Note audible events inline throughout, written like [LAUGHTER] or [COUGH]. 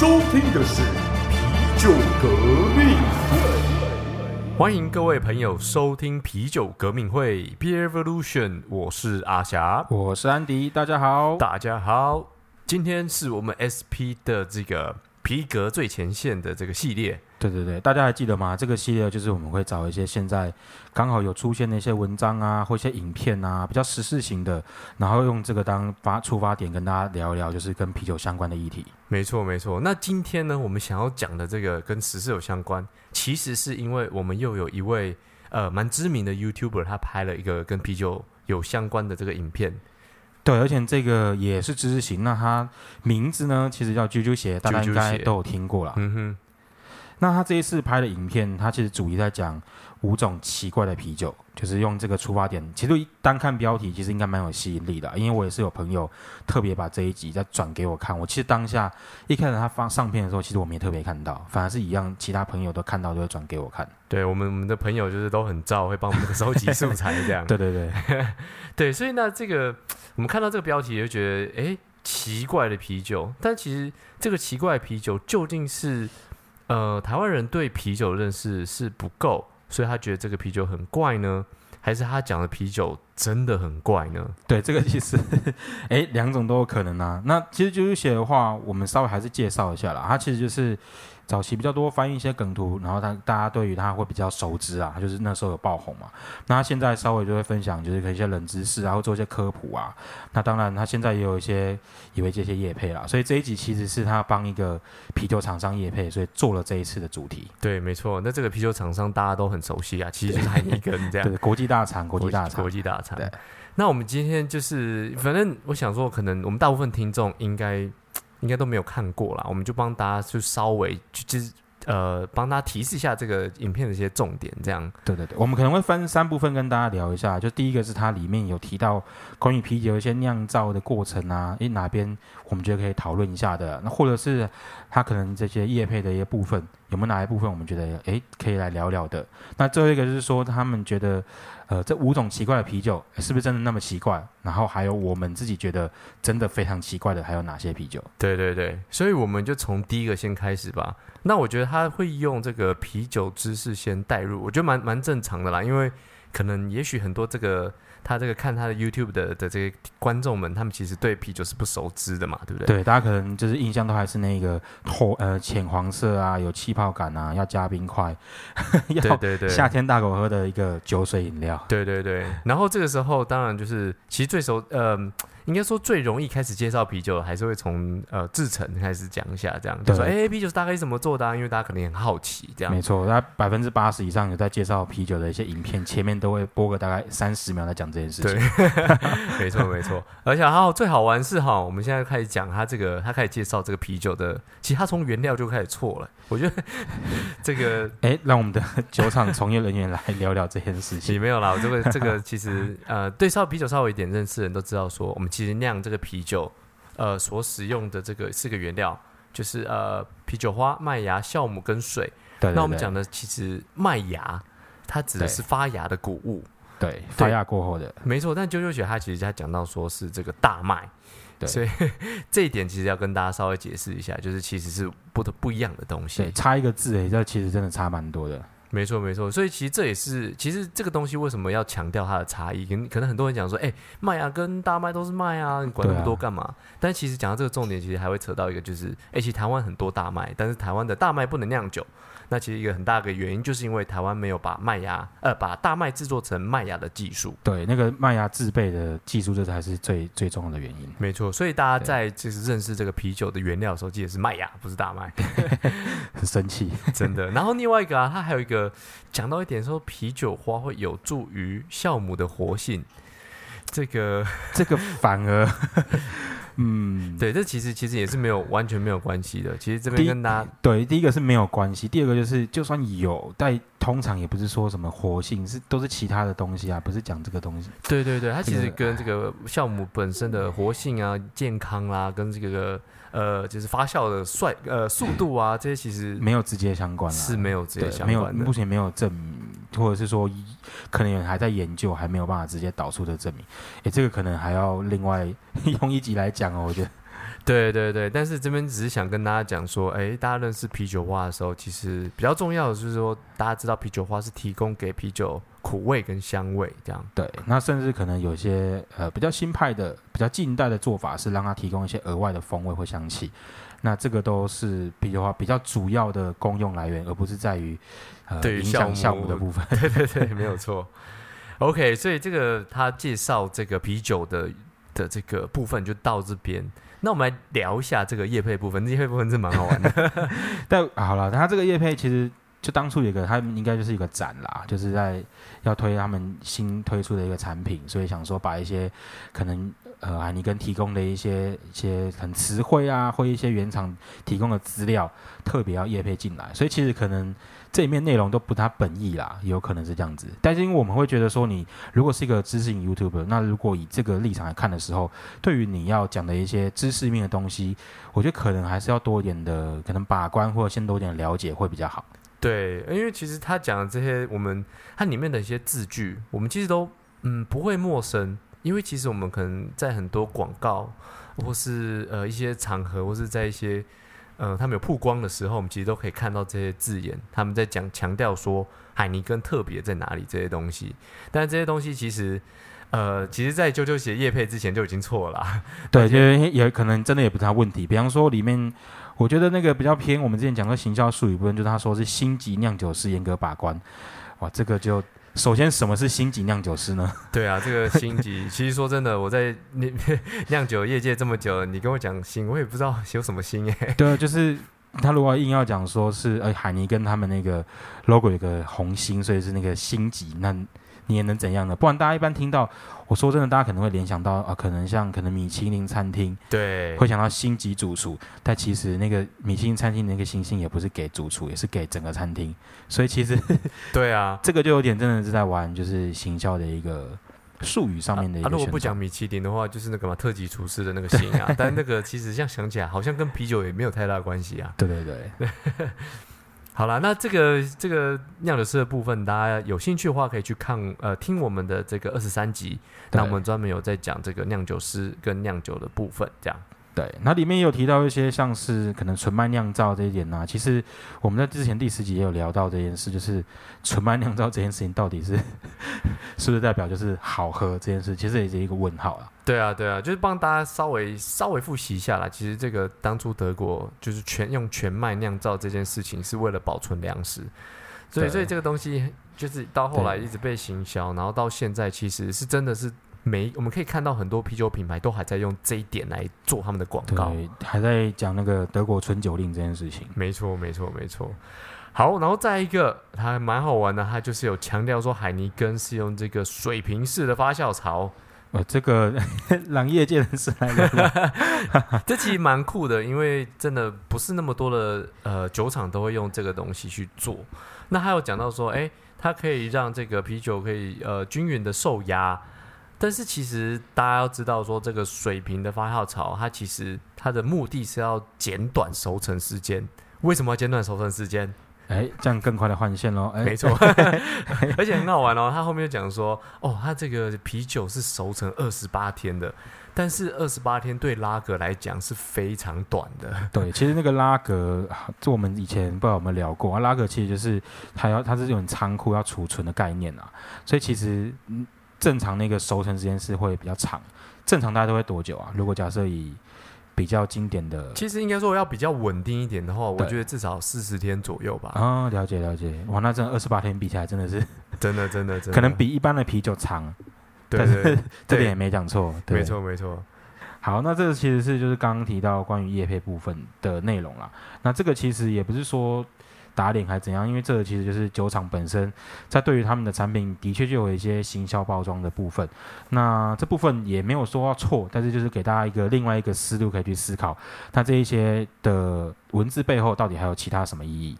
收听的是啤酒革命。欢迎各位朋友收听啤酒革命会 Beer Evolution，我是阿霞，我是安迪，大家好。大家好，今天是我们 SP 的这个皮革最前线的这个系列。对对对，大家还记得吗？这个系列就是我们会找一些现在刚好有出现的一些文章啊，或一些影片啊，比较时事型的，然后用这个当发出发点，跟大家聊一聊，就是跟啤酒相关的议题。没错没错。那今天呢，我们想要讲的这个跟时事有相关，其实是因为我们又有一位呃蛮知名的 YouTuber，他拍了一个跟啤酒有相关的这个影片。对，而且这个也是知识型。那它名字呢，其实叫啾啾鞋，大家应该都有听过了。嗯哼。那他这一次拍的影片，他其实主题在讲五种奇怪的啤酒，就是用这个出发点。其实单看标题，其实应该蛮有吸引力的，因为我也是有朋友特别把这一集再转给我看。我其实当下一开始他发上片的时候，其实我没特别看到，反而是一样，其他朋友都看到就会转给我看。对我们我们的朋友就是都很照，会帮我们收集素材这样。[LAUGHS] 对对对 [LAUGHS] 对，所以那这个我们看到这个标题就觉得，哎，奇怪的啤酒。但其实这个奇怪的啤酒究竟是？呃，台湾人对啤酒认识是不够，所以他觉得这个啤酒很怪呢，还是他讲的啤酒真的很怪呢？对，这个其实，[LAUGHS] 哎，两种都有可能啊。那其实就是写的话，我们稍微还是介绍一下啦。它其实就是。早期比较多翻译一些梗图，然后他大家对于他会比较熟知啊，就是那时候有爆红嘛。那他现在稍微就会分享，就是可以一些冷知识，啊，或做一些科普啊。那当然他现在也有一些以为这些业配啦，所以这一集其实是他帮一个啤酒厂商业配，所以做了这一次的主题。对，没错。那这个啤酒厂商大家都很熟悉啊，其实就是海尼根这样。[LAUGHS] 对，国际大厂，国际大厂，国际大厂。对。那我们今天就是，反正我想说，可能我们大部分听众应该应该都没有看过啦，我们就帮大家就稍微就是。呃，帮他提示一下这个影片的一些重点，这样。对对对，我们可能会分三部分跟大家聊一下。就第一个是它里面有提到关于啤酒一些酿造的过程啊，诶，哪边我们觉得可以讨论一下的？那或者是它可能这些叶配的一些部分，有没有哪一部分我们觉得诶可以来聊聊的？那最后一个就是说，他们觉得。呃，这五种奇怪的啤酒是不是真的那么奇怪？然后还有我们自己觉得真的非常奇怪的还有哪些啤酒？对对对，所以我们就从第一个先开始吧。那我觉得他会用这个啤酒知识先带入，我觉得蛮蛮正常的啦，因为可能也许很多这个。他这个看他的 YouTube 的的这些观众们，他们其实对啤酒是不熟知的嘛，对不对？对，大家可能就是印象都还是那个透呃浅黄色啊，有气泡感啊，要加冰块，[LAUGHS] 对对对，夏天大口喝的一个酒水饮料。对对对，然后这个时候当然就是其实最熟呃。应该说最容易开始介绍啤酒，还是会从呃制成开始讲一下，这样就说哎，啤酒是大概是怎么做的？因为大家可能很好奇，这样没错。那百分之八十以上有在介绍啤酒的一些影片，前面都会播个大概三十秒在讲这件事情。对，[LAUGHS] 没错没错。而且还有最好玩是哈，我们现在开始讲他这个，他开始介绍这个啤酒的，其实他从原料就开始错了。我觉得这个哎，让我们的 [LAUGHS] 酒厂从业人员来聊聊这件事情。没有啦，我这个这个其实呃，对烧啤酒稍微一点认识的人都知道，说我们其实酿这个啤酒呃所使用的这个四个原料就是呃啤酒花、麦芽、酵母跟水。对，那我们讲的其实麦芽，它指的是发芽的谷物。对，发芽过后的没错。但啾啾姐她其实她讲到说是这个大麦。对所以 [LAUGHS] 这一点其实要跟大家稍微解释一下，就是其实是不不一样的东西，对差一个字诶，这其实真的差蛮多的。没错没错，所以其实这也是，其实这个东西为什么要强调它的差异？可能可能很多人讲说，哎，麦芽跟大麦都是麦啊，你管那么多干嘛？但其实讲到这个重点，其实还会扯到一个，就是，哎，其实台湾很多大麦，但是台湾的大麦不能酿酒。那其实一个很大的原因，就是因为台湾没有把麦芽，呃，把大麦制作成麦芽的技术。对，那个麦芽制备的技术，这才是最最重要的原因。没错，所以大家在就是认识这个啤酒的原料的时候，记得是麦芽，不是大麦。[LAUGHS] [LAUGHS] 很生气，真的。然后另外一个啊，它还有一个讲到一点说，啤酒花会有助于酵母的活性。这个这个反而。嗯，对，这其实其实也是没有完全没有关系的。其实这边跟大家对，第一个是没有关系，第二个就是就算有，但通常也不是说什么活性，是都是其他的东西啊，不是讲这个东西。对对对，它其实跟这个酵母本身的活性啊、健康啦，跟这个呃，就是发酵的帅呃速度啊，这些其实没有直接相关，是没有直接相关的。目前没有证明，或者是说可能还在研究，还没有办法直接导出的证明。哎，这个可能还要另外用一集来讲哦，我觉得。对对对，但是这边只是想跟大家讲说，哎，大家认识啤酒花的时候，其实比较重要的就是说，大家知道啤酒花是提供给啤酒苦味跟香味这样。对，那甚至可能有些呃比较新派的、比较近代的做法是让它提供一些额外的风味或香气。那这个都是啤酒花比较主要的功用来源，而不是在于呃对于影响酵酵母的部分。对对对，没有错。OK，所以这个他介绍这个啤酒的的这个部分就到这边。那我们来聊一下这个叶配部分，叶配部分是蛮好玩的。[LAUGHS] 但好了，它这个叶配其实就当初有一个，他应该就是一个展啦，就是在要推他们新推出的一个产品，所以想说把一些可能呃海尼根提供的一些一些很词汇啊，或一些原厂提供的资料，特别要业配进来，所以其实可能这里面内容都不太本意啦，有可能是这样子。但是因为我们会觉得说，你如果是一个知识型 YouTuber，那如果以这个立场来看的时候，对于你要讲的一些知识面的东西，我觉得可能还是要多一点的可能把关，或者先多一点了解会比较好。对，因为其实他讲的这些，我们它里面的一些字句，我们其实都嗯不会陌生，因为其实我们可能在很多广告或是呃一些场合，或是在一些呃他们有曝光的时候，我们其实都可以看到这些字眼，他们在讲强调说海尼根特别在哪里这些东西，但这些东西其实。呃，其实，在啾啾鞋叶配之前就已经错了啦。对，[LAUGHS] 就是也可能真的也不是他问题。比方说里面，我觉得那个比较偏我们之前讲过行销术语部分，就是他说是星级酿酒师严格把关。哇，这个就首先什么是星级酿酒师呢？对啊，这个星级，其实说真的，我在酿酿酒业界这么久了，你跟我讲星，我也不知道有什么星哎。对啊，就是他如果硬要讲说是呃海尼跟他们那个 logo 有个红星，所以是那个星级，那你也能怎样呢？不然大家一般听到我说真的，大家可能会联想到啊，可能像可能米其林餐厅，对，会想到星级主厨，但其实那个米其林餐厅那个星星也不是给主厨，也是给整个餐厅，所以其实 [LAUGHS] 对啊，这个就有点真的是在玩就是行销的一个术语上面的一啊，个宣传。如果不讲米其林的话，就是那个嘛特级厨师的那个星啊，但那个其实这样想起来，好像跟啤酒也没有太大关系啊。对 [LAUGHS] 对对，好了，那这个这个酿酒师的部分，大家有兴趣的话，可以去看呃听我们的这个二十三集，那我们专门有在讲这个酿酒师跟酿酒的部分，这样。对，那里面也有提到一些像是可能纯麦酿造这一点呢、其实我们在之前第十集也有聊到这件事，就是纯麦酿造这件事情到底是 [LAUGHS] 是不是代表就是好喝这件事，其实也是一个问号啊。对啊，对啊，就是帮大家稍微稍微复习一下啦。其实这个当初德国就是全用全麦酿造这件事情，是为了保存粮食，所以所以这个东西就是到后来一直被行销，然后到现在其实是真的是每我们可以看到很多啤酒品牌都还在用这一点来做他们的广告。对，还在讲那个德国纯酒令这件事情。没错，没错，没错。好，然后再一个，它还蛮好玩的，它就是有强调说海尼根是用这个水平式的发酵槽，呃，这个让业界人士来聊。[LAUGHS] 这其实蛮酷的，因为真的不是那么多的呃酒厂都会用这个东西去做。那还有讲到说，哎，它可以让这个啤酒可以呃均匀的受压，但是其实大家要知道说，这个水平的发酵槽，它其实它的目的是要减短熟成时间。为什么要减短熟成时间？哎，这样更快的换线喽。哎，没错，[LAUGHS] 而且很好玩哦。他后面就讲说，哦，他这个啤酒是熟成二十八天的，但是二十八天对拉格来讲是非常短的。对，其实那个拉格，就我们以前不知道有没有聊过啊。拉格其实就是它要它是这种仓库要储存的概念啊，所以其实嗯正常那个熟成时间是会比较长。正常大家都会多久啊？如果假设以比较经典的其实应该说要比较稳定一点的话，我觉得至少四十天左右吧。啊、了解了解，哇，那这二十八天比起来真的是 [LAUGHS] 真的，真的，真的，可能比一般的啤酒长，对但是对 [LAUGHS] 这点也没讲错，对没。错没错。好，那这个其实是就是刚刚提到关于叶配部分的内容啦。那这个其实也不是说打脸还怎样，因为这个其实就是酒厂本身在对于他们的产品的确就有一些行销包装的部分。那这部分也没有说要错，但是就是给大家一个另外一个思路可以去思考，那这一些的文字背后到底还有其他什么意义？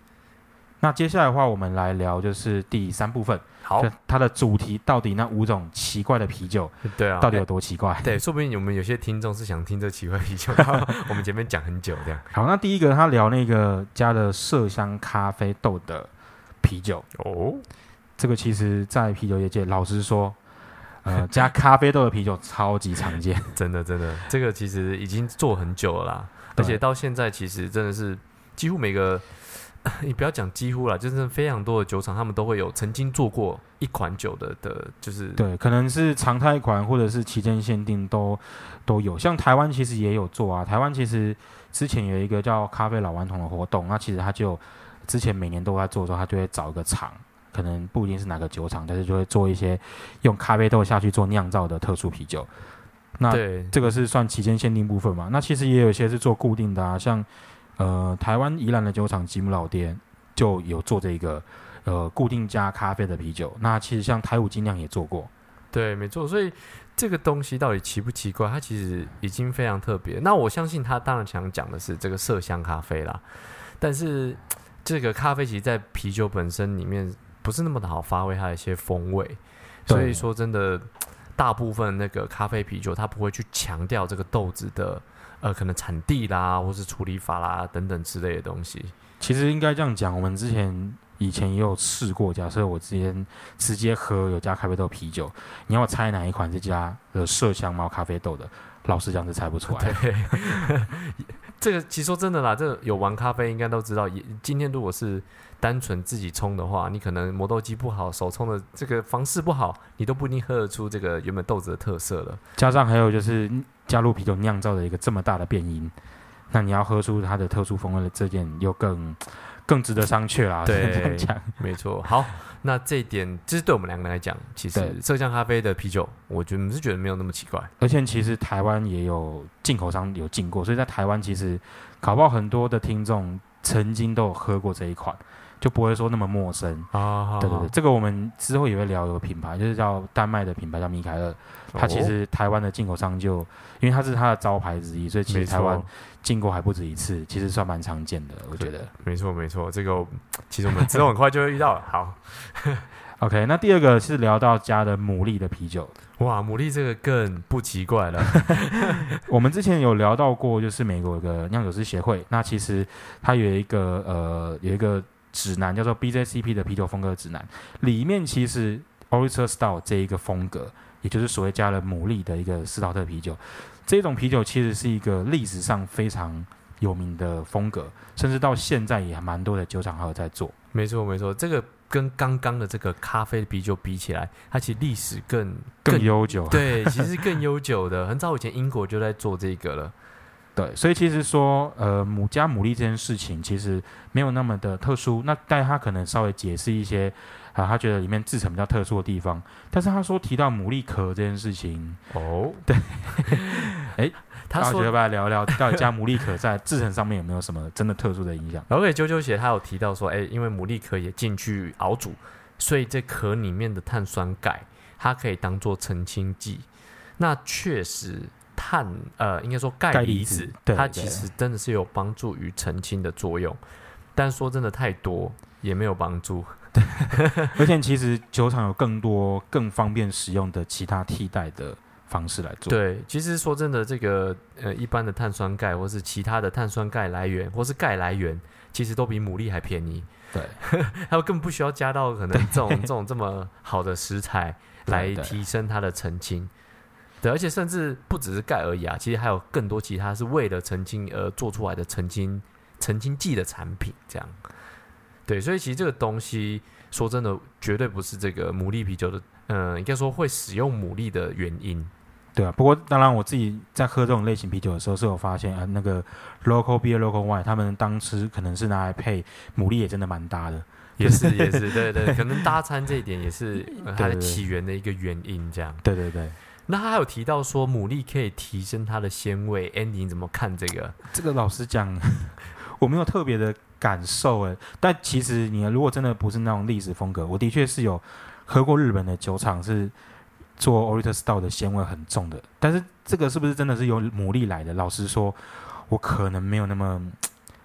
那接下来的话，我们来聊就是第三部分，好，它的主题到底那五种奇怪的啤酒对啊，到底有多奇怪？对，说不定我们有些听众是想听这奇怪啤酒，[LAUGHS] 我们前面讲很久这样。好，那第一个他聊那个加了麝香咖啡豆的啤酒，哦，这个其实在啤酒业界，老实说，呃，加咖啡豆的啤酒超级常见。[LAUGHS] 真的真的，这个其实已经做很久了啦，而且到现在其实真的是几乎每个，[LAUGHS] 你不要讲几乎啦，就是非常多的酒厂，他们都会有曾经做过一款酒的的，就是对，可能是常态款或者是期间限定都都有。像台湾其实也有做啊，台湾其实之前有一个叫咖啡老顽童的活动，那其实他就之前每年都在做的时候，他就会找一个厂。可能不一定是哪个酒厂，但是就会做一些用咖啡豆下去做酿造的特殊啤酒。那对这个是算期间限定部分嘛？那其实也有一些是做固定的啊，像呃台湾宜兰的酒厂吉姆老爹就有做这个呃固定加咖啡的啤酒。那其实像台五精酿也做过，对，没错。所以这个东西到底奇不奇怪？它其实已经非常特别。那我相信他当然想讲的是这个麝香咖啡啦，但是这个咖啡其实，在啤酒本身里面不是那么的好发挥它的一些风味。所以说真的，大部分那个咖啡啤酒，它不会去强调这个豆子的呃可能产地啦，或是处理法啦等等之类的东西。其实应该这样讲，我们之前以前也有试过。假设我之前直接喝有加咖啡豆啤酒，你要我猜哪一款是加了麝香猫咖啡豆的？老实讲是猜不出来。[LAUGHS] 对，[LAUGHS] 这个其实说真的啦，这个有玩咖啡应该都知道。也今天如果是单纯自己冲的话，你可能磨豆机不好，手冲的这个方式不好，你都不一定喝得出这个原本豆子的特色了。加上还有就是加入啤酒酿造的一个这么大的变因，那你要喝出它的特殊风味的这件又更更值得商榷啦。对这样讲。没错，好，那这一点，这是对我们两个人来讲，其实对麝香咖啡的啤酒，我觉得是觉得没有那么奇怪。而且其实台湾也有进口商有进过，所以在台湾其实搞不好很多的听众曾经都有喝过这一款，就不会说那么陌生。啊对对对，这个我们之后也会聊有个品牌，就是叫丹麦的品牌叫米凯尔，它其实台湾的进口商就因为它是它的招牌之一，所以其实台湾，进过还不止一次，其实算蛮常见的，我觉得。没错，没错，这个其实我们之后很快就会遇到了。好，[LAUGHS] [LAUGHS] [LAUGHS] OK，那第二个是聊到加的牡蛎的啤酒，哇，牡蛎这个更不奇怪了。[LAUGHS] 我们之前有聊到过，就是美国有个酿酒师协会，那其实它有一个呃有一个指南叫做 BJCP 的啤酒风格指南，里面其实 Oyster Stout 这一个风格，也就是所谓加了牡蛎的一个斯陶特啤酒，这种啤酒其实是一个历史上非常有名的风格，甚至到现在也蛮多的酒厂还有在做。没错，没错，这个跟刚刚的这个咖啡啤酒比起来，它其实历史更更悠久，对，其实更悠久的。很早以前英国就在做这个了。[LAUGHS] 对，所以其实说，呃，母加牡蛎这件事情其实没有那么的特殊。那但他可能稍微解释一些啊，他觉得里面制成比较特殊的地方。但是他说提到牡蛎壳这件事情，哦，对，[LAUGHS] 哎，他说大家觉得要不要聊聊到底加牡蛎壳在制成上面有没有什么真的特殊的影响？然后给啾啾姐，他有提到说，哎，因为牡蛎壳也进去熬煮，所以这壳里面的碳酸钙，它可以当做澄清剂。那确实，碳呃，应该说钙钙离子它其实真的是有帮助于澄清的作用。但说真的，太多也没有帮助。对 [LAUGHS] 而且其实酒厂有更多更方便使用的其他替代的方式来做。对，其实说真的，这个呃，一般的碳酸钙或是其他的碳酸钙来源，或是钙来源，其实都比牡蛎还便宜。对，[LAUGHS] 它根本不需要加到可能这种这种这么好的食材来提升它的澄清。对，而且甚至不只是钙而已啊，其实还有更多其他是为了澄清而做出来的澄清澄清剂的产品，这样。对，所以其实这个东西说真的，绝对不是这个牡蛎啤酒的，嗯、应该说会使用牡蛎的原因。对啊，不过当然我自己在喝这种类型啤酒的时候，是有发现啊，那个 local beer local wine，他们当时可能是拿来配牡蛎，也真的蛮搭的。也是 [LAUGHS] 也是，对对，可能搭餐这一点也是、呃、它的起源的一个原因，这样。对对对，那他还有提到说牡蛎可以提升它的鲜味，Andy 你怎么看这个？这个老实讲，[LAUGHS] 我没有特别的感受诶。但其实你如果真的不是那种历史风格，我的确是有喝过日本的酒厂是做 Oriental Style 的鲜味很重的，但是这个是不是真的是由牡蛎来的？老实说，我可能没有那么，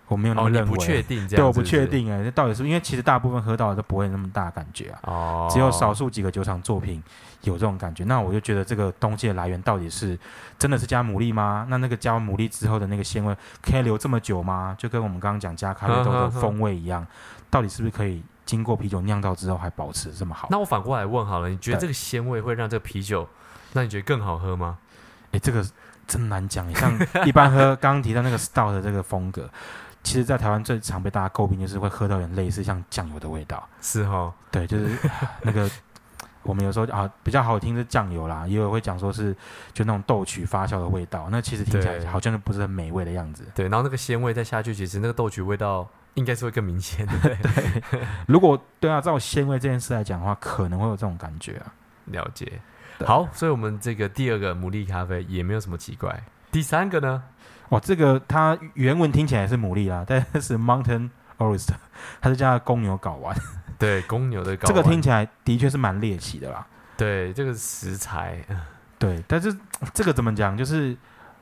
我没有那哦，么认为。你不确定这对，我不。确定哎，这到底是因为其实大部分喝到的都不会那么大感觉啊。哦，只有少数几个酒厂作品有这种感觉，那我就觉得这个东西的来源到底是真的是加牡蛎吗？那那个加完牡蛎之后的那个鲜味可以留这么久吗？就跟我们刚刚讲加咖啡豆的风味一样，到底是不是可以经过啤酒酿造之后还保持这么好。那我反过来问好了，你觉得这个鲜味会让这个啤酒，那你觉得更好喝吗？哎，这个真难讲。像 [LAUGHS] 一般喝刚刚提到那个 stout 的这个风格，其实在台湾最常被大家诟病就是会喝到有点类似像酱油的味道。是哦，对，就是那个 [LAUGHS] 我们有时候啊比较好听是酱油啦，也有会讲说是就那种豆曲发酵的味道，那其实听起来好像就不是很美味的样子。对，然后那个鲜味再下去，其实那个豆曲味道应该是会更明显，对 [LAUGHS] 对？如果对啊，照鲜味这件事来讲的话，可能会有这种感觉啊。了解。好，所以我们这个第二个牡蛎咖啡也没有什么奇怪。第三个呢？哇，这个它原文听起来是牡蛎啦，[LAUGHS] 但是 Mountain Oyster，它是叫公牛睾丸。对，公牛的睾丸这个听起来的确是蛮猎奇的啦。对这个食材，对，但是 [TSK] 这个怎么讲？就是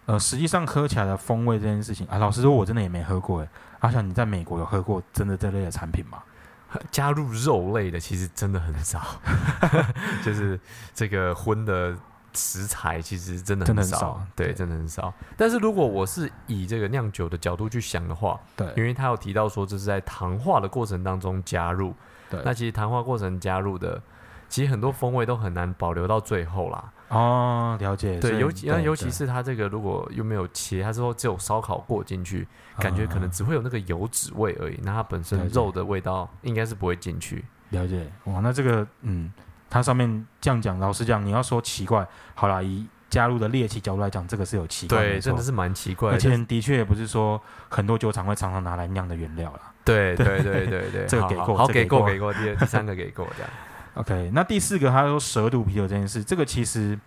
呃，实际上喝起来的风味这件事情啊，老实说，我真的也没喝过诶。阿翔，你在美国有喝过真的这类的产品吗？[LAUGHS] 加入肉类的其实真的很少，[LAUGHS] [LAUGHS] 就是这个荤的食材其实真的很少，很少对，对真的很少。但是如果我是以这个酿酒的角度去想的话，对因为他有提到说这是在糖化的过程当中加入，对，那其实糖化过程加入的，其实很多风味都很难保留到最后啦。哦，了解。对，尤其那尤其是它这个如果又没有切，它说只有烧烤过进去，感觉可能啊只会有那个油脂味而已，那它本身肉的味道应该是不会进去。了解。哇，那这个嗯，它上面这样讲，老实讲，你要说奇怪，好啦，以加入的猎奇角度来讲，这个是有奇怪，对，真的是蛮奇怪的。而且的确也不是说很多酒厂会常常拿来酿的原料啦。对对对对对，这个给好好好过这个给过给过第二第三个给过这样。OK，那第四个他说蛇毒啤酒这件事，这个其实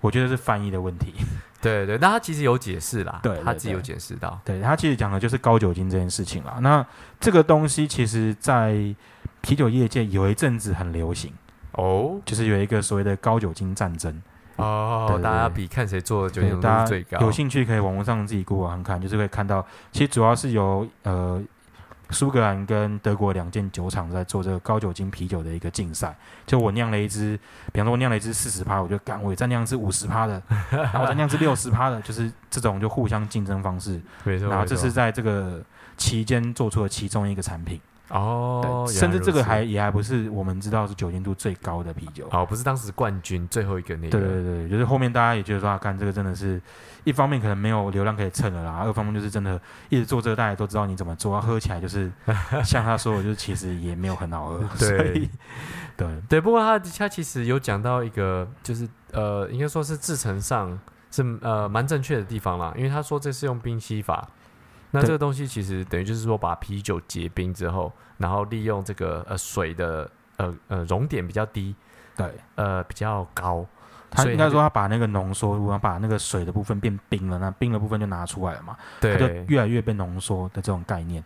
我觉得是翻译的问题。[LAUGHS] 对对，那他其实有解释啦，对对他自己有解释到。对他其实讲的就是高酒精这件事情啦。那这个东西其实在啤酒业界有一阵子很流行，哦就是有一个所谓的高酒精战争。哦大家比看谁做的酒对，精浓大家度最高。有兴趣可以网络上自己 Google 看看，就是会看到，其实主要是由呃苏格兰跟德国两间酒厂在做这个高酒精啤酒的一个竞赛。就我酿了一支，比方说我酿了一支四十趴，我就干，我也再酿一支五十趴的，[LAUGHS] 然后我再酿一支六十趴的，就是这种就互相竞争方式。没错，然后这是在这个期间做出的其中一个产品。哦，甚至这个还也还不是我们知道是酒精度最高的啤酒。哦，不是当时冠军最后一个那个。对对对，就是后面大家也觉得说，啊，干这个真的是一方面可能没有流量可以蹭了啦，二方面就是真的一直做这个，大家都知道你怎么做，啊喝起来就是 [LAUGHS] 像他说的，就是其实也没有很好喝。[LAUGHS] 对对对，不过他他其实有讲到一个，就是呃，应该说是制成上是呃蛮正确的地方啦，因为他说这是用冰吸法。那这个东西其实等于就是说，把啤酒结冰之后，然后利用这个呃水的呃呃熔点比较低，对，呃比较高，所以他应该说他把那个浓缩，然后把那个水的部分变冰了，那冰的部分就拿出来了嘛，它就越来越被浓缩的这种概念。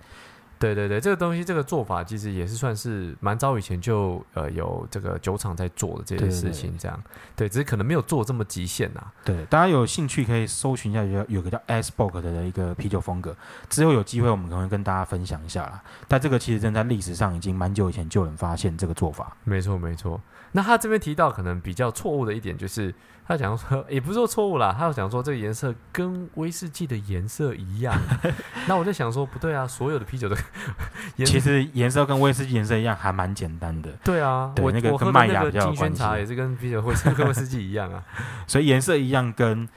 对对对，这个东西这个做法其实也是算是蛮早以前就呃有这个酒厂在做的这件事情，这样对，只是可能没有做这么极限呐、对，大家有兴趣可以搜寻一下，有有个叫 Icebox 的一个啤酒风格，之后有机会我们可能会跟大家分享一下啦。但这个其实真的在历史上已经蛮久以前就有人发现这个做法。没错，没错。那他这边提到可能比较错误的一点，就是他讲说，也不是说错误啦，他有讲说这个颜色跟威士忌的颜色一样。[LAUGHS] 那我就想说，不对啊，所有的啤酒的 [LAUGHS] 颜色其实颜色跟威士忌颜色一样，还蛮简单的，对啊，对我那个跟麦那个芽比较有关系茶也是跟啤酒威士跟威士忌一样啊。[LAUGHS] 所以颜色一样跟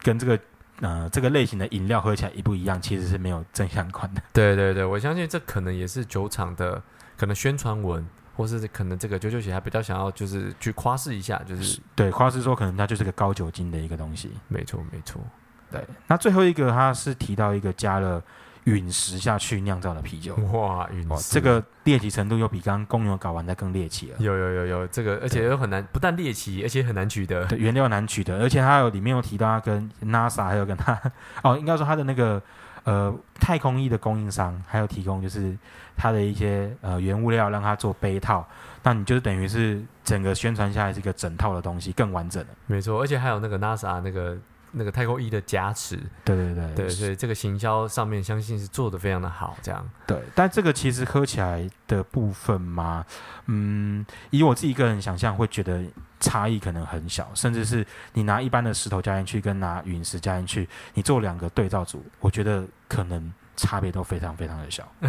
跟这个呃这个类型的饮料喝起来一不一样，其实是没有正相关的。对对对，我相信这可能也是酒厂的可能宣传文，或是可能这个九九鞋还比较想要就是去夸饰一下，就是对，夸是说可能它就是个高酒精的一个东西。没错没错。对，那最后一个它是提到一个加了陨石下去酿造的啤酒。哇，陨哦，石这个猎奇程度又比刚刚公牛搞完的更猎奇了。有有有有这个，而且又很难，不但猎奇，而且很难取得。对，原料难取得，而且它有里面有提到它跟 NASA 还有跟它 [LAUGHS] 哦，应该说它的那个呃太空衣的供应商，还有提供就是它的一些呃原物料让它做杯套，那你就是等于是整个宣传下来是一个整套的东西，更完整了。没错，而且还有那个 NASA 那个那个太空衣的加持，对对对对，所以这个行销上面相信是做的非常的好，这样。对，但这个其实喝起来的部分嘛，嗯，以我自己个人想象，会觉得差异可能很小，甚至是你拿一般的石头加进去，跟拿陨石加进去，你做两个对照组，我觉得可能差别都非常非常的小。[LAUGHS]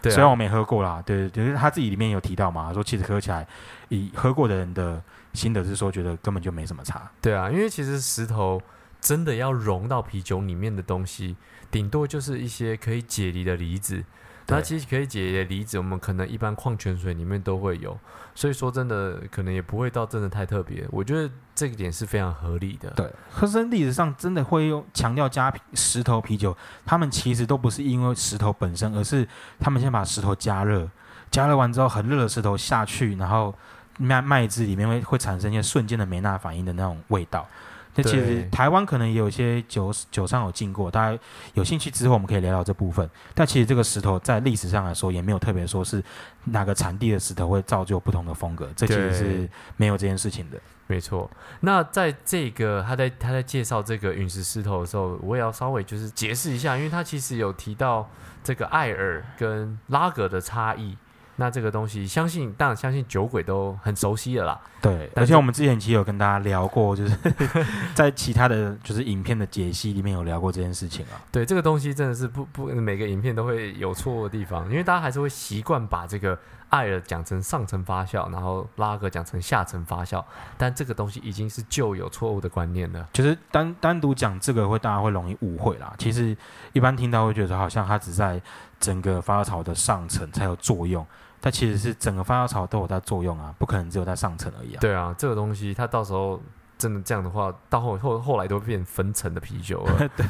对啊虽然我没喝过啦，对，就是他自己里面有提到嘛，说其实喝起来，以喝过的人的心得是说，觉得根本就没什么差。对啊，因为其实石头真的要融到啤酒里面的东西，顶多就是一些可以解离的离子。那其实可以解离的离子，我们可能一般矿泉水里面都会有，所以说真的可能也不会到真的太特别。我觉得这个点是非常合理的。对，可是历史上真的会用强调加啤石头啤酒，他们其实都不是因为石头本身，而是他们先把石头加热，加热完之后很热的石头下去，然后麦麦汁里面会会产生一些瞬间的梅纳反应的那种味道。那其实台湾可能也有一些酒酒商有进过，大家有兴趣之后我们可以聊聊这部分。但其实这个石头在历史上来说也没有特别说是哪个产地的石头会造就不同的风格，这其实是没有这件事情的。没错，那在这个他在他在介绍这个陨石石头的时候，我也要稍微就是解释一下，因为他其实有提到这个艾尔跟拉格的差异。那这个东西，相信当然相信酒鬼都很熟悉的啦。对，而且我们之前其实有跟大家聊过，就是 [LAUGHS] 在其他的就是影片的解析里面有聊过这件事情啊。对，这个东西真的是不不每个影片都会有错误的地方，因为大家还是会习惯把这个艾尔讲成上层发酵，然后拉格讲成下层发酵，但这个东西已经是旧有错误的观念了。就是单单独讲这个会大家会容易误会啦。其实一般听到会觉得好像它只在整个发酵槽的上层才有作用，但其实是整个发酵槽都有它作用啊，不可能只有在上层而已啊。对啊，这个东西它到时候真的这样的话，到后后后来都会变分层的啤酒了。[LAUGHS] 对，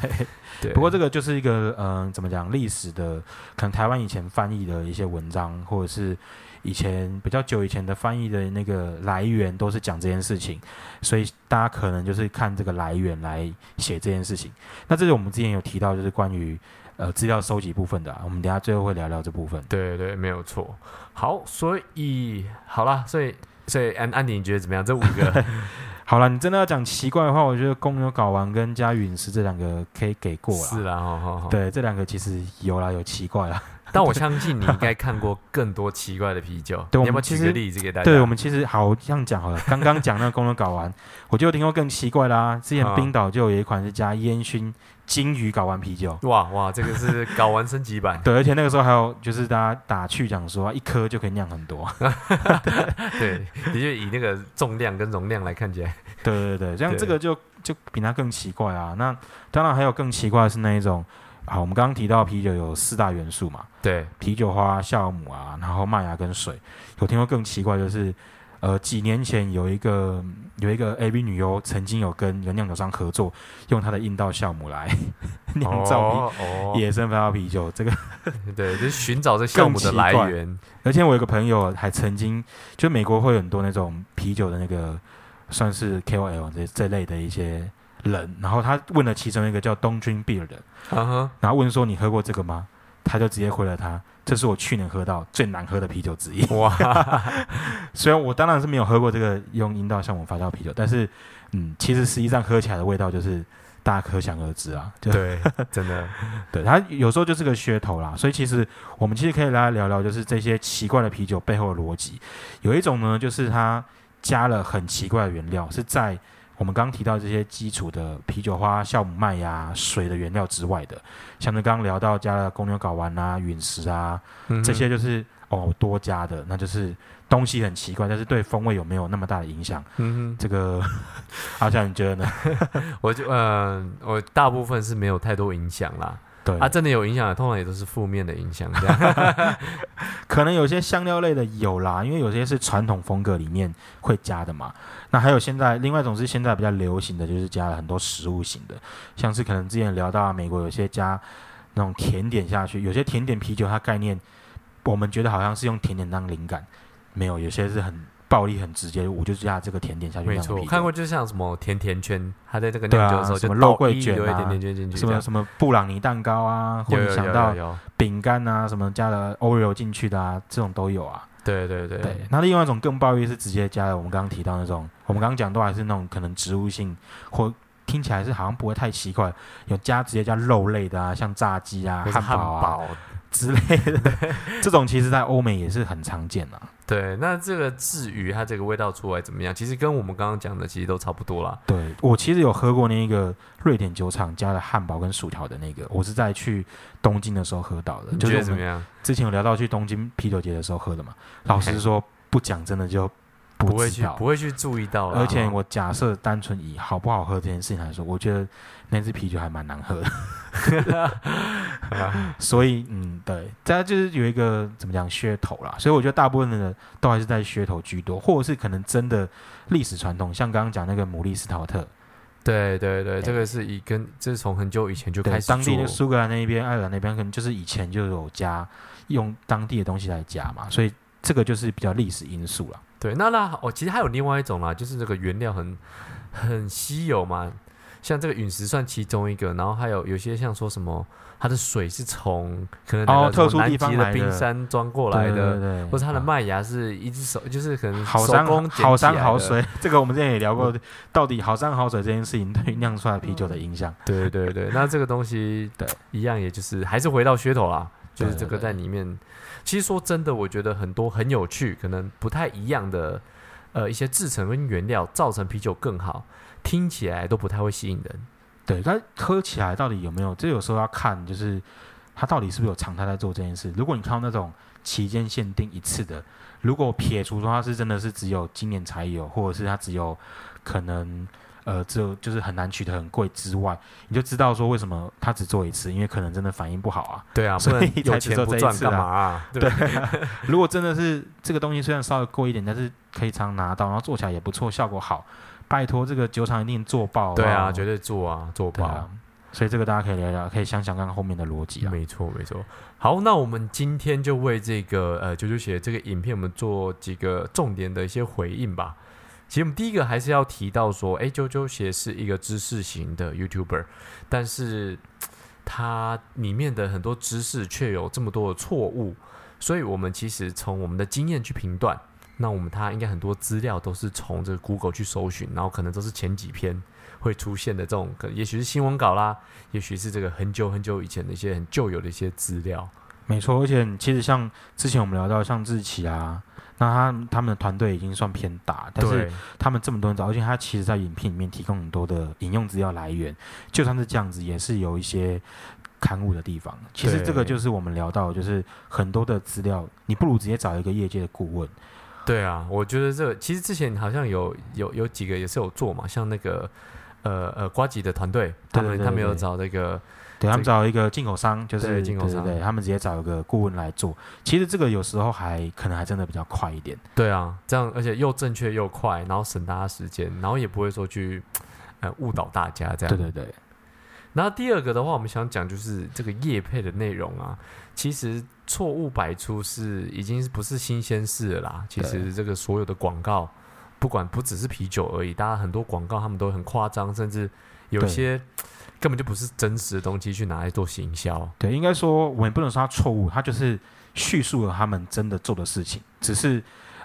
对，不过这个就是一个嗯、怎么讲历史的，可能台湾以前翻译的一些文章，或者是以前比较久以前的翻译的那个来源，都是讲这件事情，所以大家可能就是看这个来源来写这件事情。那这是我们之前有提到，就是关于呃资料收集部分的啊、我们等下最后会聊聊这部分。对对，没有错。好，所以好啦，所以所以安安迪，你觉得怎么样？这五个 [LAUGHS] 好了，你真的要讲奇怪的话，我觉得公牛睾丸跟加陨石这两个可以给过了是啦。啦，好好好。对，这两个其实有啦，有奇怪啦。[LAUGHS] 但我相信你应该看过更多奇怪的啤酒。[LAUGHS] 对我你要不要举个们其实例子给大家？对，我们其实好这样讲好了。刚刚讲那个公牛睾丸，我就听过更奇怪啦、之前啊冰岛就有一款是加烟熏金鱼睾丸啤酒，哇哇，这个是 [LAUGHS] 搞完升级版。对，而且那个时候还有就是大家打趣讲说，一颗就可以酿很多。[LAUGHS] 对，的确以那个重量跟容量来看起来，对对对，这样这个就就比它更奇怪啊。那当然还有更奇怪的是那一种，好，我们刚刚提到啤酒有四大元素嘛，对啤酒花、酵母啊，然后麦芽跟水。有听过更奇怪，就是呃几年前有一个有一个 AV 女优曾经有跟一个酿酒商合作，用她的阴道酵母来 [LAUGHS] 酿造野生发酵啤酒。这个，[LAUGHS] 对，就是寻找这酵母的来源。而且我有个朋友还曾经，就美国会有很多那种啤酒的那个算是 KOL 这这类的一些人，然后他问了其中一个叫 Don't Drink Beer 的，然后问说你喝过这个吗？他就直接回了他，这是我去年喝到最难喝的啤酒之一。哇，[LAUGHS] 虽然我当然是没有喝过这个用阴道酵母发酵啤酒，但是嗯，其实实际上喝起来的味道就是大家可想而知啊。就对，[LAUGHS] 真的，对，它有时候就是个噱头啦。所以其实我们其实可以来聊聊，就是这些奇怪的啤酒背后的逻辑。有一种呢，就是它加了很奇怪的原料，是在我们刚刚提到这些基础的啤酒花、酵母麦芽、水的原料之外的，像是刚刚聊到加了公牛睾丸啊、陨石啊，嗯这些就是哦多加的，那就是东西很奇怪，但是对风味有没有那么大的影响？嗯这个 [LAUGHS] 阿翔你觉得呢？[LAUGHS] 我就呃、我大部分是没有太多影响啦。对啊，真的有影响的，通常也都是负面的影响。这样，[LAUGHS] 可能有些香料类的有啦，因为有些是传统风格里面会加的嘛。那还有现在另外一种是现在比较流行的，就是加了很多食物型的，像是可能之前聊到美国有些加那种甜点下去，有些甜点啤酒它概念我们觉得好像是用甜点当灵感，没有，有些是很暴力很直接，我就加这个甜点下去没错。我看过，就像什么甜甜圈，它在这个酿酒的时候就什么肉桂卷啊甜甜圈进去，什么什么布朗尼蛋糕啊，或者想到饼干啊，什么加了 Oreo 进去的啊，这种都有啊。对对对对，那另外一种更暴力是直接加了我们刚刚提到那种，我们刚刚讲到还是那种可能植物性或听起来是好像不会太奇怪，有加直接加肉类的啊，像炸鸡啊、汉汉堡啊，堡，之类的，[LAUGHS] 这种其实在欧美也是很常见的。对，那这个至于它这个味道出来怎么样，其实跟我们刚刚讲的其实都差不多啦。对我其实有喝过那个瑞典酒厂加了汉堡跟薯条的那个，我是在去东京的时候喝到的。你觉得怎么样？之前有聊到去东京啤酒节的时候喝的嘛。[LAUGHS] 老实说，不讲真的就不会去不会去注意到啦，而且我假设单纯以好不好喝这件事情来说，我觉得那支啤酒还蛮难喝的。[LAUGHS] [LAUGHS] 所以，嗯，对，大家就是有一个怎么讲噱头啦。所以我觉得大部分的人都还是在噱头居多，或者是可能真的历史传统，像刚刚讲那个牡蛎斯陶特，对对对，这个是以跟这是从很久以前就开，始当地的做。苏格兰那边、爱尔兰那边，可能就是以前就有加用当地的东西来加嘛，所以这个就是比较历史因素了。对，那那哦，其实还有另外一种啦，就是这个原料很很稀有嘛，像这个陨石算其中一个，然后还有有些像说什么，它的水是从可能哦特殊地方来的冰山装过来的，对对，或者它的啊麦芽是一只手，就是可能手好山好。山好水，[LAUGHS] 这个我们之前也聊过，到底好山好水这件事情对酿出来啤酒的影响。对对对，[LAUGHS] 那这个东西对一样，也就是还是回到噱头啦，就是这个在里面。其实说真的，我觉得很多很有趣，可能不太一样的呃一些制成跟原料，造成啤酒更好，听起来都不太会吸引人。对，但喝起来到底有没有？这有时候要看，就是它到底是不是有常态在做这件事。如果你看到那种期间限定一次的，如果撇除说它是真的是只有今年才有，或者是它只有可能呃只有就是很难取得很贵之外，你就知道说为什么它只做一次，因为可能真的反应不好啊。对啊，所以 [LAUGHS] 有钱不赚干嘛啊？对不对？如果真的是这个东西虽然稍微贵一点，但是可以常拿到，然后做起来也不错，效果好，拜托这个酒厂一定做爆。对啊，绝对做啊，做爆啊。。所以这个大家可以聊聊，可以想想看后面的逻辑啊。没错，没错。好，那我们今天就为这个呃九九写这个影片，我们做几个重点的一些回应吧。其实我们第一个还是要提到说，哎，九九鞋是一个知识型的 YouTuber，但是它里面的很多知识却有这么多的错误，所以我们其实从我们的经验去评断，那我们他应该很多资料都是从这个 Google 去搜寻，然后可能都是前几篇会出现的这种，可也许是新闻稿啦，也许是这个很久很久以前的一些很旧有的一些资料。没错，而且其实像之前我们聊到像志奇啊，那他他们的团队已经算偏大，但是他们这么多人找，而且他其实在影片里面提供很多的引用资料来源，就算是这样子，也是有一些刊物的地方。其实这个就是我们聊到，就是很多的资料，你不如直接找一个业界的顾问。对啊，我觉得这个其实之前好像有有有几个也是有做嘛，像那个呃呃瓜吉的团队，他们他们有找这个对他们找一个进口商，就是对进口商对他们直接找一个顾问来做。其实这个有时候还可能还真的比较快一点。对啊，这样而且又正确又快，然后省大家时间，然后也不会说去呃误导大家这样。对对对，然后第二个的话，我们想讲就是这个业配的内容啊，其实错误百出是已经不是新鲜事了啦。其实这个所有的广告，不管不只是啤酒而已，大家很多广告他们都很夸张，甚至有些根本就不是真实的东西去拿来做行销。对，应该说我们也不能说它错误，它就是叙述了他们真的做的事情，只是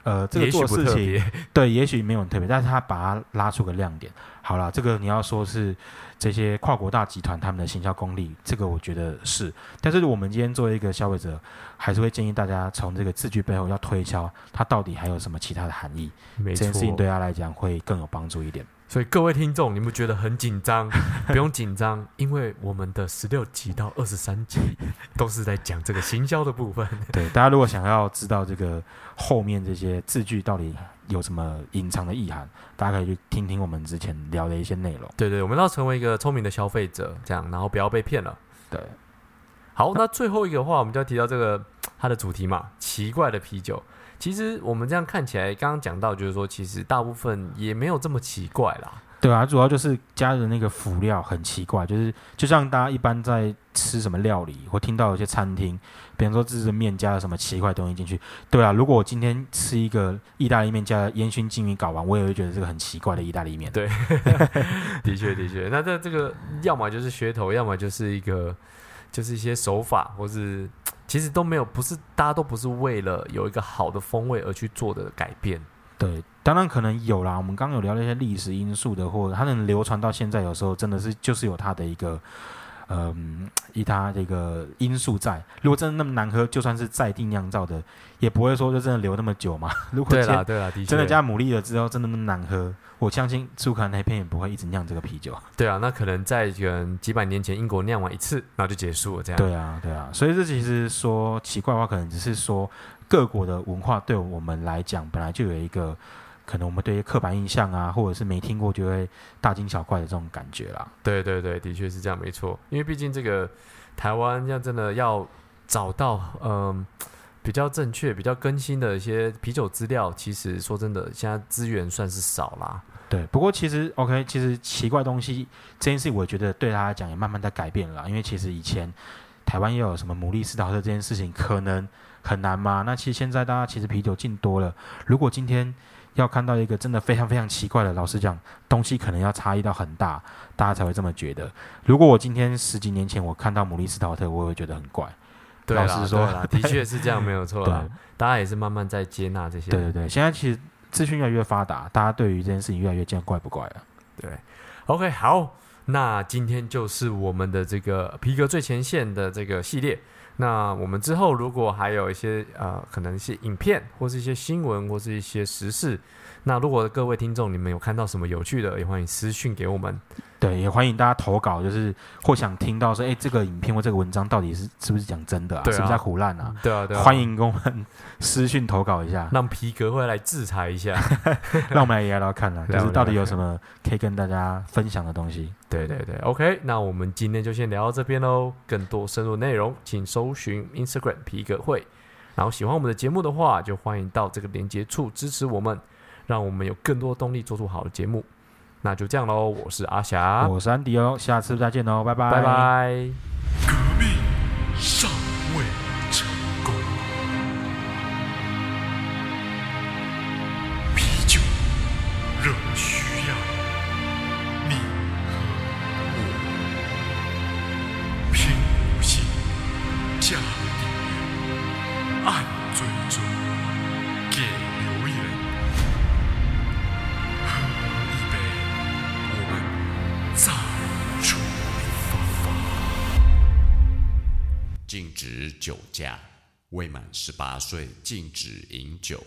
呃这个做事情，对，也许没有很特别，但是他把它拉出个亮点。好了，这个你要说是这些跨国大集团他们的行销功力，这个我觉得是。但是我们今天作为一个消费者，还是会建议大家从这个字句背后要推敲它到底还有什么其他的含义，这件事。情对他来讲会更有帮助一点。所以各位听众，你们觉得很紧张？[LAUGHS] 不用紧张，因为我们的十六集到二十三集 [LAUGHS] 都是在讲这个行销的部分。[LAUGHS] 对，大家如果想要知道这个后面这些字句到底有什么隐藏的意涵，大家可以去听听我们之前聊的一些内容。对对，我们要成为一个聪明的消费者，这样，然后不要被骗了。对，好，那最后一个的话，我们就要提到这个它的主题嘛，奇怪的啤酒。其实我们这样看起来，刚刚讲到就是说，其实大部分也没有这么奇怪啦。对啊，主要就是加的那个辅料很奇怪，就是就像大家一般在吃什么料理，或听到有些餐厅，比方说这是面加了什么奇怪的东西进去。对啊，如果我今天吃一个意大利面加烟熏金鱼搞完，我也会觉得这个很奇怪的意大利面。对 [LAUGHS] 的确，的确，那这这个要么就是噱头，要么就是一个就是一些手法，或是其实都没有，不是大家都不是为了有一个好的风味而去做的改变。对，当然可能有啦。我们刚刚有聊了一些历史因素的，或者它能流传到现在，有时候真的是就是有它的一个嗯，以它这个因素在，如果真的那么难喝，就算是在地酿造的，也不会说就真的留那么久嘛。[LAUGHS] 如果对啦，对啦，的确真的加牡蛎了之后，真的那么难喝，我相信苏格兰那边也不会一直酿这个啤酒。[LAUGHS] 对啊，那可能在几百年前英国酿完一次，然后就结束了这样。对啊，对啊，所以这其实说奇怪的话，可能只是说各国的文化对我们来讲，本来就有一个可能我们对于刻板印象啊，或者是没听过就会大惊小怪的这种感觉啦。对对对，的确是这样，没错。因为毕竟这个台湾要真的要找到嗯、比较正确、比较更新的一些啤酒资料，其实说真的，现在资源算是少啦。对，不过其实 OK，其实奇怪东西这件事，我觉得对他来讲也慢慢在改变了啦。因为其实以前台湾又有什么牡蛎斯陶特这件事情，可能很难嘛。那其实现在大家其实啤酒进多了，如果今天要看到一个真的非常非常奇怪的，老实讲，东西可能要差异到很大，大家才会这么觉得。如果我今天十几年前我看到牡蛎斯陶特，我也会觉得很怪。对，老实说啦，的确是 [LAUGHS] 这样，没有错啦对。大家也是慢慢在接纳这些。对对对，现在其实资讯越来越发达，大家对于这件事情越来越见怪不怪了。对，OK，好，那今天就是我们的这个皮革最前线的这个系列。那我们之后如果还有一些呃，可能一些影片，或是一些新闻，或是一些时事，那如果各位听众你们有看到什么有趣的，也欢迎私讯给我们。对，也欢迎大家投稿，就是或想听到说，哎，这个影片或这个文章到底是是不是讲真的啊？啊是不是在胡乱啊？对啊，对啊，欢迎跟我们私讯投稿一下，让皮革会来制裁一下。[LAUGHS] 让我们来聊聊看啦，[LAUGHS] 就是到底有什么可以跟大家分享的东西。对对对，OK，那我们今天就先聊到这边喽。更多深入内容，请搜寻 Instagram 皮革会。然后喜欢我们的节目的话，就欢迎到这个连接处支持我们，让我们有更多动力做出好的节目。那就这样喽，我是阿霞，我是安迪哦，下次再见喽，拜拜，拜拜。革命尚未满十八岁禁止饮酒。